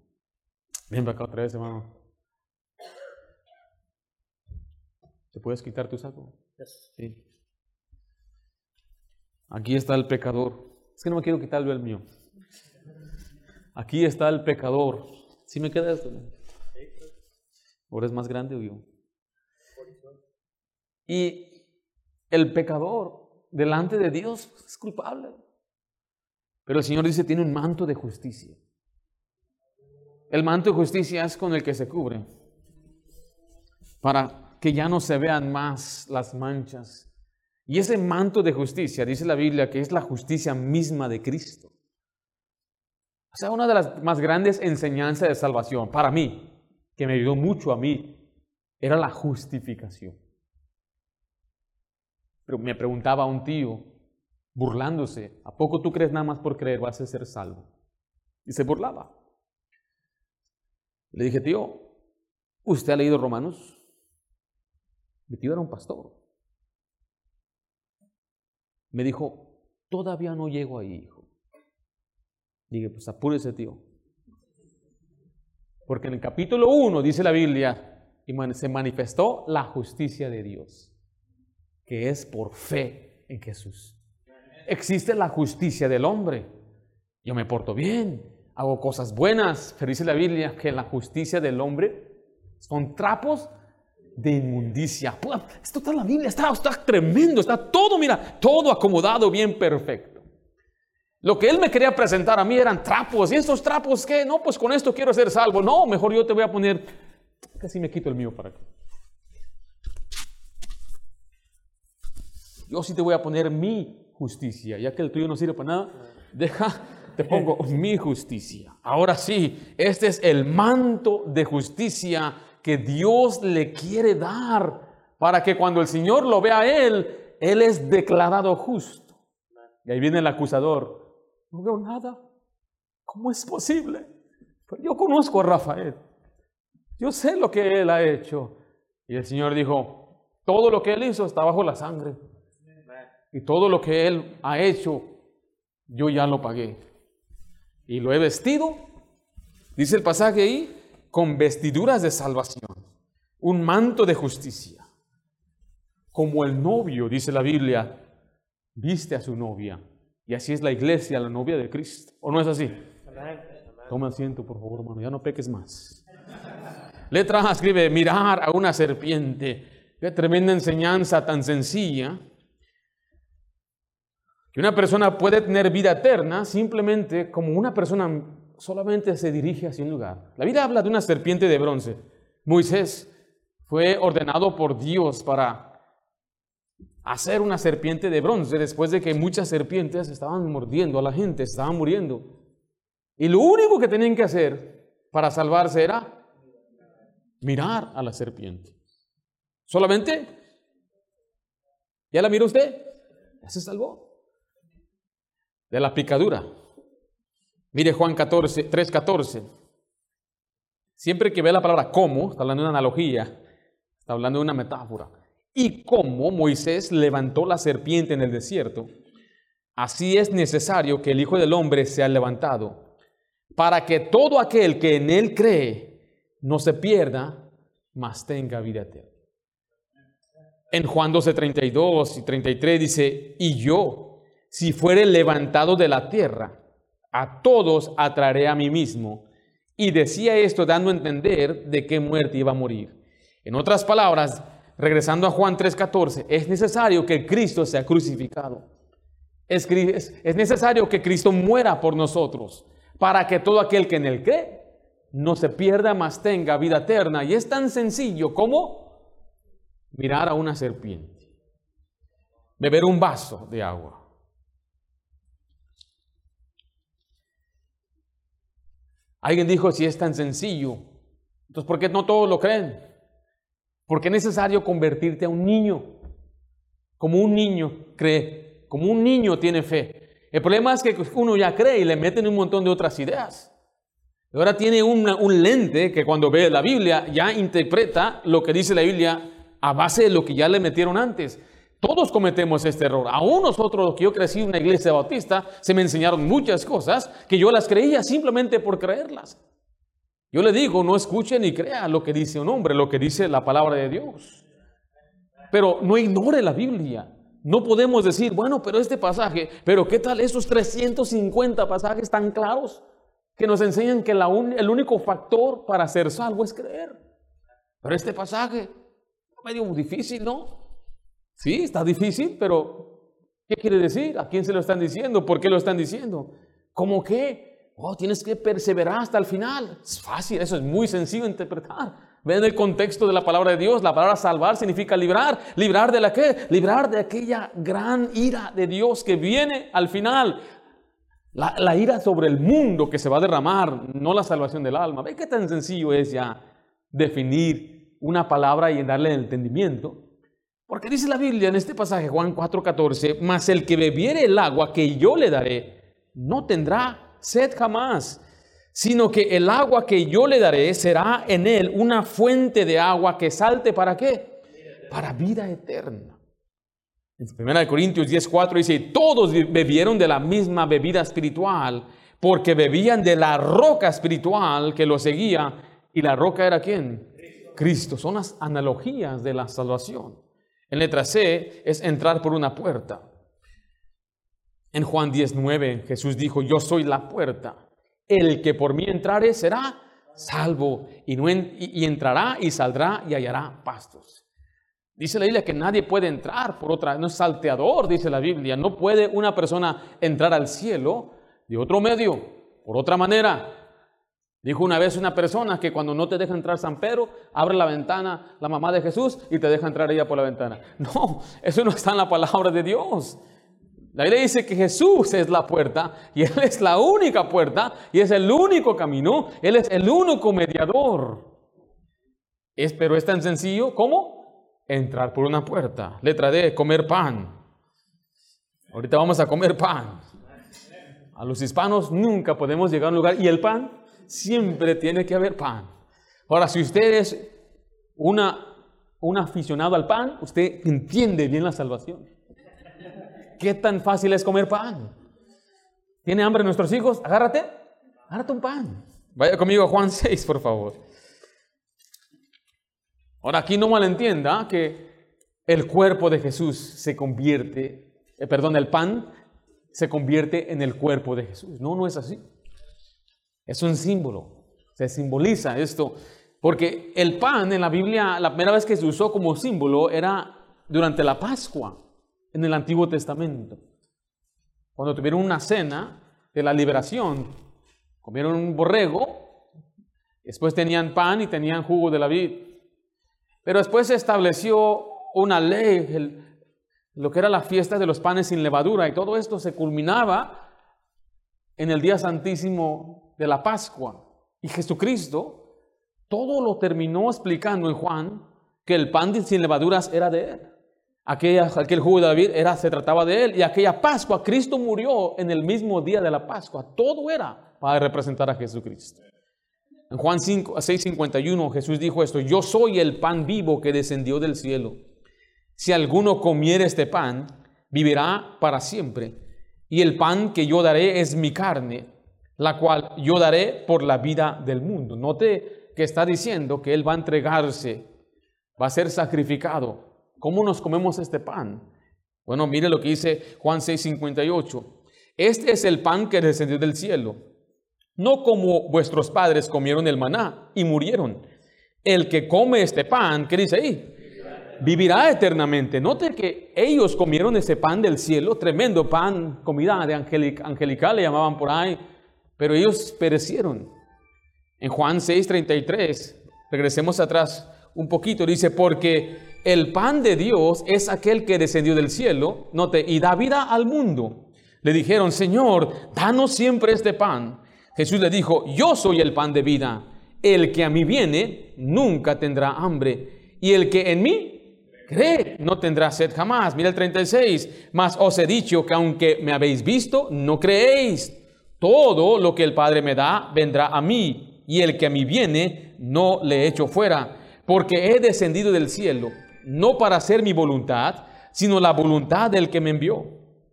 Ven acá otra vez, hermano. ¿Te puedes quitar tu saco? Sí. Aquí está el pecador. Es que no me quiero quitar el mío. Aquí está el pecador. ¿Sí me queda esto? ¿Ahora es más grande o yo? Y el pecador delante de Dios es culpable. Pero el Señor dice, tiene un manto de justicia. El manto de justicia es con el que se cubre para que ya no se vean más las manchas. Y ese manto de justicia, dice la Biblia, que es la justicia misma de Cristo. O sea, una de las más grandes enseñanzas de salvación para mí, que me ayudó mucho a mí, era la justificación. Pero me preguntaba un tío, burlándose, ¿a poco tú crees nada más por creer vas a ser salvo? Y se burlaba. Le dije, tío, ¿usted ha leído Romanos? Mi tío era un pastor. Me dijo, todavía no llego ahí, hijo. Dije, pues apúrese, tío. Porque en el capítulo 1 dice la Biblia, y se manifestó la justicia de Dios, que es por fe en Jesús. Existe la justicia del hombre. Yo me porto bien, hago cosas buenas, pero dice la Biblia que la justicia del hombre son trapos de inmundicia. Esto está en la Biblia, está, está tremendo, está todo, mira, todo acomodado bien perfecto. Lo que él me quería presentar a mí eran trapos. ¿Y estos trapos qué? No, pues con esto quiero ser salvo. No, mejor yo te voy a poner, casi me quito el mío para acá. Yo sí te voy a poner mi justicia, ya que el tuyo no sirve para nada. Deja te pongo mi justicia. Ahora sí, este es el manto de justicia que Dios le quiere dar para que cuando el Señor lo vea a él, él es declarado justo. Y ahí viene el acusador. No veo nada. ¿Cómo es posible? Pues yo conozco a Rafael. Yo sé lo que él ha hecho. Y el Señor dijo, todo lo que él hizo está bajo la sangre. Y todo lo que él ha hecho, yo ya lo pagué y lo he vestido, dice el pasaje ahí, con vestiduras de salvación, un manto de justicia. Como el novio, dice la Biblia, viste a su novia. Y así es la iglesia, la novia de Cristo. ¿O no es así? Toma asiento, por favor, hermano, ya no peques más. Letra A escribe, mirar a una serpiente. Qué tremenda enseñanza tan sencilla que una persona puede tener vida eterna simplemente como una persona solamente se dirige hacia un lugar. La Biblia habla de una serpiente de bronce. Moisés fue ordenado por Dios para hacer una serpiente de bronce después de que muchas serpientes estaban mordiendo a la gente, estaban muriendo. Y lo único que tenían que hacer para salvarse era mirar a la serpiente. Solamente, ¿ya la miró usted? Ya se salvó de la picadura. Mire Juan 14, 3, 14. Siempre que ve la palabra como, está hablando de una analogía, está hablando de una metáfora. Y como Moisés levantó la serpiente en el desierto, así es necesario que el Hijo del Hombre sea levantado, para que todo aquel que en él cree no se pierda, mas tenga vida eterna. En Juan 12, 32 y 33 dice, y yo, si fuere levantado de la tierra, a todos atraeré a mí mismo. Y decía esto dando a entender de qué muerte iba a morir. En otras palabras, regresando a Juan 3:14, es necesario que Cristo sea crucificado. Es, es, necesario que Cristo muera por nosotros, para que todo aquel que en él cree no se pierda, mas tenga vida eterna. Y es tan sencillo como mirar a una serpiente, beber un vaso de agua Alguien dijo, si es tan sencillo, entonces ¿por qué no todos lo creen? Porque es necesario convertirte a un niño. Como un niño cree, como un niño tiene fe. El problema es que uno ya cree y le meten un montón de otras ideas. Ahora tiene un lente que cuando ve la Biblia ya interpreta lo que dice la Biblia a base de lo que ya le metieron antes. Todos cometemos este error. Aún nosotros, que yo crecí en una iglesia bautista, se me enseñaron muchas cosas que yo las creía simplemente por creerlas. Yo le digo, no escuche ni crea lo que dice un hombre, lo que dice la palabra de Dios. Pero no ignore la Biblia. No podemos decir, bueno, pero este pasaje, pero ¿qué tal esos 350 pasajes tan claros que nos enseñan que el único factor para ser salvo es creer? Pero este pasaje, medio difícil, ¿no? Sí, está difícil, pero ¿qué quiere decir? ¿A quién se lo están diciendo? ¿Por qué lo están diciendo? ¿Cómo qué? Oh, tienes que perseverar hasta el final. Es fácil, eso es muy sencillo de interpretar. Ven el contexto de la palabra de Dios. La palabra salvar significa librar. ¿Librar de la qué? Librar de aquella gran ira de Dios que viene al final. La, la ira sobre el mundo que se va a derramar, no la salvación del alma. ¿Ve qué tan sencillo es ya definir una palabra y darle el entendimiento? Porque dice la Biblia en este pasaje, Juan 4:14, mas el que bebiere el agua que yo le daré, no tendrá sed jamás, sino que el agua que yo le daré será en él una fuente de agua que salte para qué? Para vida eterna. En 1 Corintios 10:4 dice, todos bebieron de la misma bebida espiritual, porque bebían de la roca espiritual que lo seguía, y la roca era quién? Cristo. Son las analogías de la salvación. En letra C es entrar por una puerta. En Juan 19 Jesús dijo, yo soy la puerta. El que por mí entrare será salvo y, no y, entrará y saldrá y hallará pastos. Dice la Biblia que nadie puede entrar por otra, no es salteador, dice la Biblia. No puede una persona entrar al cielo de otro medio, por otra manera. Dijo una vez una persona que cuando no te deja entrar San Pedro, abre la ventana la mamá de Jesús y te deja entrar ella por la ventana. No, eso no está en la palabra de Dios. La Biblia dice que Jesús es la puerta y Él es la única puerta y es el único camino, Él es el único mediador. Es, pero es tan sencillo como entrar por una puerta. Letra D, comer pan. Ahorita vamos a comer pan. A los hispanos nunca podemos llegar a un lugar y el pan siempre tiene que haber pan. Ahora, si usted es una, un aficionado al pan, usted entiende bien la salvación. ¿Qué tan fácil es comer pan? ¿Tiene hambre nuestros hijos? Agárrate, agárrate un pan. Vaya conmigo a Juan 6, por favor. Ahora, aquí no malentienda que el cuerpo de Jesús se convierte, eh, perdón, el pan se convierte en el cuerpo de Jesús. No, no es así. Es un símbolo. Se simboliza esto. Porque el pan en la Biblia, la primera vez que se usó como símbolo era durante la Pascua en el Antiguo Testamento. Cuando tuvieron una cena de la liberación, comieron un borrego, después tenían pan y tenían jugo de la vid. Pero después se estableció una ley lo que era la fiesta de los panes sin levadura, y todo esto se culminaba en el día santísimo de la Pascua. Y Jesucristo todo lo terminó explicando en Juan que el pan sin levaduras era de él. Aquella, aquel jugo de David era, se trataba de él. Y aquella Pascua, Cristo murió en el mismo día de la Pascua. Todo era para representar a Jesucristo. En Juan 5, 6:51 Jesús dijo esto, yo soy el pan vivo que descendió del cielo. Si alguno comiere este pan, vivirá para siempre. Y el pan que yo daré es mi carne, la cual yo daré por la vida del mundo. Note que está diciendo que Él va a entregarse, va a ser sacrificado ¿Cómo nos comemos este pan? Bueno, mire lo que dice Juan 6:58. Este es el pan que descendió del cielo, no como vuestros padres comieron el maná y murieron. El que come este pan, ¿qué dice ahí? Vivirá eternamente. Note que ellos comieron ese pan del cielo, tremendo pan, comida de angelical le llamaban por ahí, pero ellos perecieron. En Juan 6:33, regresemos atrás un poquito, dice, porque el pan de Dios es aquel que descendió del cielo, note, y da vida al mundo. Le dijeron, Señor, danos siempre este pan. Jesús le dijo, yo soy el pan de vida. El que a mí viene nunca tendrá hambre. Y el que en mí cree no tendrá sed jamás. Mira el 36. Mas os he dicho que aunque me habéis visto, no creéis. Todo lo que el Padre me da vendrá a mí. Y el que a mí viene, no le echo fuera. Porque he descendido del cielo no para hacer mi voluntad, sino la voluntad del que me envió.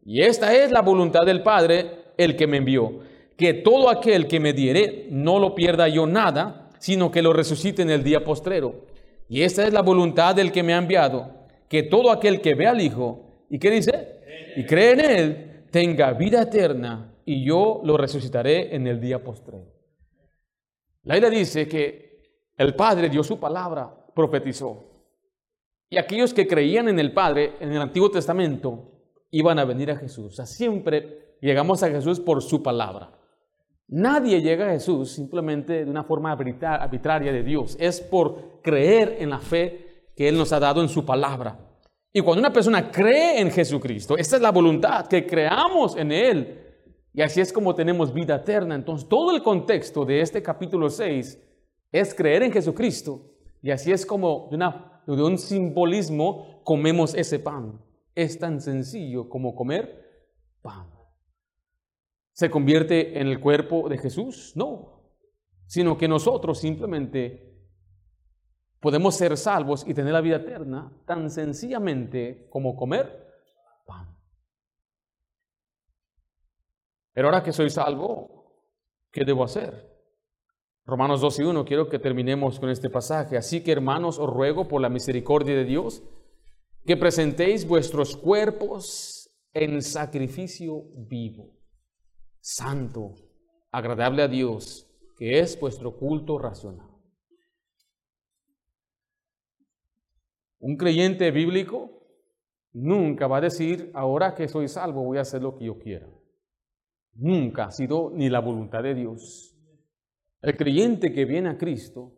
Y esta es la voluntad del Padre, el que me envió, que todo aquel que me diere no lo pierda yo nada, sino que lo resucite en el día postrero. Y esta es la voluntad del que me ha enviado, que todo aquel que ve al Hijo, ¿y qué dice? Y cree en Él, tenga vida eterna, y yo lo resucitaré en el día postrero. La Biblia dice que el Padre dio su palabra, profetizó. Y aquellos que creían en el Padre en el Antiguo Testamento iban a venir a Jesús. O sea, siempre llegamos a Jesús por su palabra. Nadie llega a Jesús simplemente de una forma arbitraria de Dios. Es por creer en la fe que Él nos ha dado en su palabra. Y cuando una persona cree en Jesucristo, esta es la voluntad, que creamos en Él. Y así es como tenemos vida eterna. Entonces, todo el contexto de este capítulo 6 es creer en Jesucristo. Y así es como de una de un simbolismo comemos ese pan. Es tan sencillo como comer pan. ¿Se convierte en el cuerpo de Jesús? No, sino que nosotros simplemente podemos ser salvos y tener la vida eterna tan sencillamente como comer pan. Pero ahora que soy salvo, ¿qué debo hacer? Romanos 2 y 1, quiero que terminemos con este pasaje. Así que hermanos, os ruego por la misericordia de Dios que presentéis vuestros cuerpos en sacrificio vivo, santo, agradable a Dios, que es vuestro culto racional. Un creyente bíblico nunca va a decir, ahora que soy salvo voy a hacer lo que yo quiera. Nunca ha sido ni la voluntad de Dios. El creyente que viene a Cristo,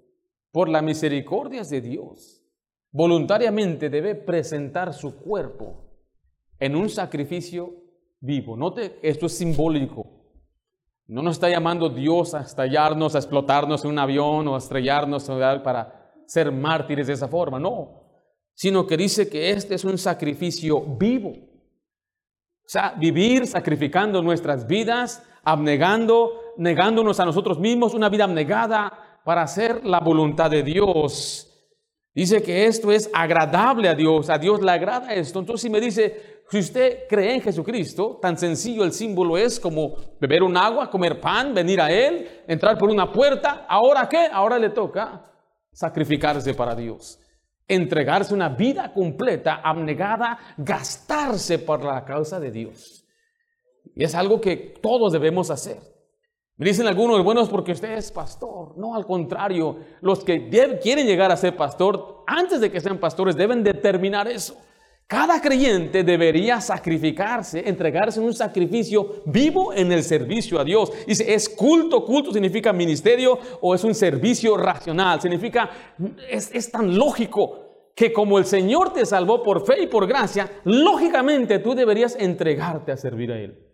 por la misericordia de Dios, voluntariamente debe presentar su cuerpo en un sacrificio vivo. Note, esto es simbólico. No nos está llamando Dios a estallarnos, a explotarnos en un avión o a estrellarnos para ser mártires de esa forma, no. Sino que dice que este es un sacrificio vivo. Sea, vivir sacrificando nuestras vidas, abnegando negándonos a nosotros mismos, una vida abnegada para hacer la voluntad de Dios. Dice que esto es agradable a Dios, a Dios le agrada esto. Entonces si me dice, si usted cree en Jesucristo, tan sencillo el símbolo es como beber un agua, comer pan, venir a Él, entrar por una puerta, ¿ahora qué? Ahora le toca sacrificarse para Dios, entregarse una vida completa, abnegada, gastarse por la causa de Dios. Y es algo que todos debemos hacer. Me dicen algunos, bueno, es porque usted es pastor. No, al contrario, los que quieren llegar a ser pastor, antes de que sean pastores, deben determinar eso. Cada creyente debería sacrificarse, entregarse en un sacrificio vivo en el servicio a Dios. Dice, ¿es culto? ¿Culto significa ministerio o es un servicio racional? Significa, es, es tan lógico. que como el Señor te salvó por fe y por gracia, lógicamente tú deberías entregarte a servir a Él.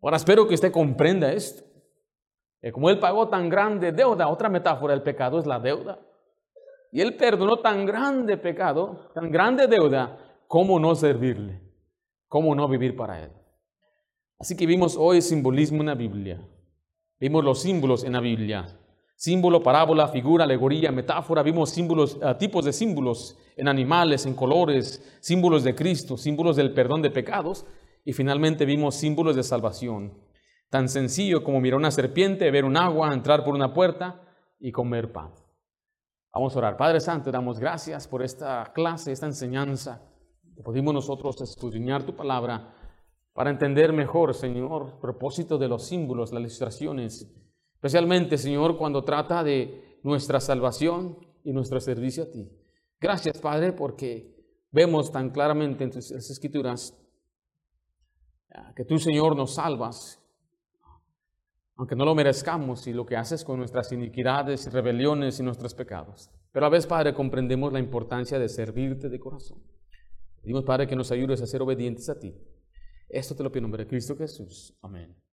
Ahora espero que usted comprenda esto. Que como Él pagó tan grande deuda, otra metáfora del pecado es la deuda. Y Él perdonó tan grande pecado, tan grande deuda, ¿cómo no servirle? ¿Cómo no vivir para Él? Así que vimos hoy simbolismo en la Biblia. Vimos los símbolos en la Biblia. Símbolo, parábola, figura, alegoría, metáfora. Vimos símbolos, uh, tipos de símbolos en animales, en colores, símbolos de Cristo, símbolos del perdón de pecados. Y finalmente vimos símbolos de salvación. Tan sencillo como mirar una serpiente, ver un agua, entrar por una puerta y comer pan. Vamos a orar. Padre Santo, damos gracias por esta clase, esta enseñanza. Pudimos nosotros escudriñar tu palabra para entender mejor, Señor, propósito de los símbolos, las ilustraciones, especialmente, Señor, cuando trata de nuestra salvación y nuestro servicio a ti. Gracias, Padre, porque vemos tan claramente en tus escrituras que tú, Señor, nos salvas, aunque no lo merezcamos, y lo que haces con nuestras iniquidades, rebeliones y nuestros pecados. Pero a veces, Padre, comprendemos la importancia de servirte de corazón. Pedimos, Padre, que nos ayudes a ser obedientes a ti. Esto te lo pido en nombre de Cristo Jesús. Amén.